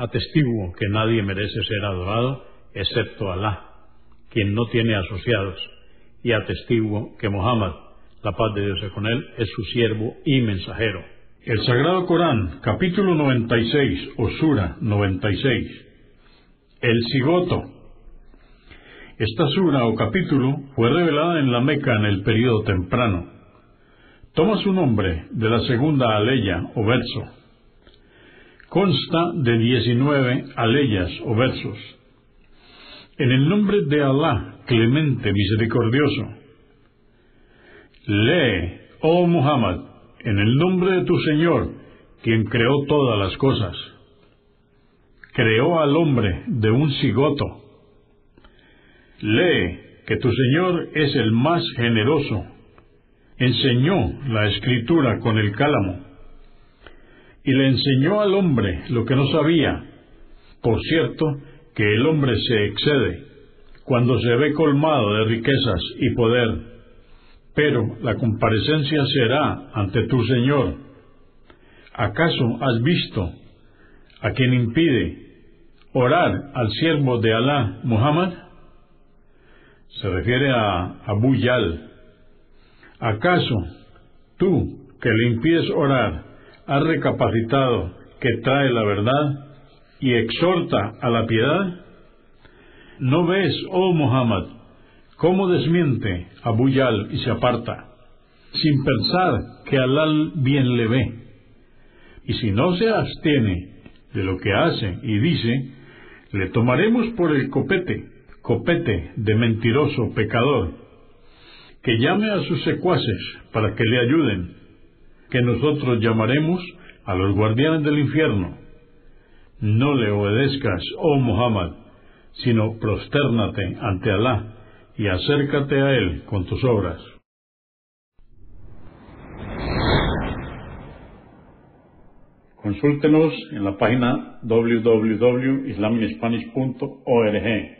Atestiguo que nadie merece ser adorado excepto Alá, quien no tiene asociados, y atestiguo que Muhammad, la paz de Dios con él, es su siervo y mensajero. El Sagrado Corán, capítulo 96, o Sura 96. El Cigoto. Esta sura o capítulo fue revelada en la Meca en el período temprano. Toma su nombre de la segunda aleya o verso. Consta de 19 aleyas o versos en el nombre de Alá, clemente, misericordioso. Lee, oh Muhammad, en el nombre de tu Señor, quien creó todas las cosas. Creó al hombre de un cigoto. Lee que tu Señor es el más generoso. Enseñó la escritura con el cálamo. Y le enseñó al hombre lo que no sabía. Por cierto, que el hombre se excede cuando se ve colmado de riquezas y poder, pero la comparecencia será ante tu Señor. ¿Acaso has visto a quien impide orar al siervo de Alá, Muhammad? Se refiere a Abu Yal. ¿Acaso tú, que le impides orar, has recapacitado que trae la verdad? y exhorta a la piedad? ¿No ves, oh Muhammad, cómo desmiente a Buyal y se aparta, sin pensar que Alal bien le ve? Y si no se abstiene de lo que hace y dice, le tomaremos por el copete, copete de mentiroso pecador, que llame a sus secuaces para que le ayuden, que nosotros llamaremos a los guardianes del infierno no le obedezcas, oh Muhammad, sino prostérnate ante Alá y acércate a Él con tus obras. Consúltenos en la página www.islaminspanish.org.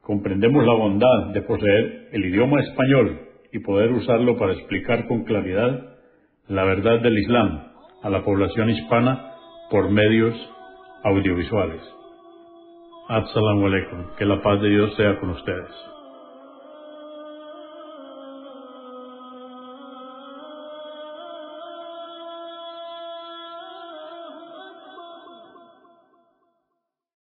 Comprendemos la bondad de poseer el idioma español y poder usarlo para explicar con claridad la verdad del Islam a la población hispana por medios audiovisuales. Assalamu alaikum. Que la paz de Dios sea con ustedes.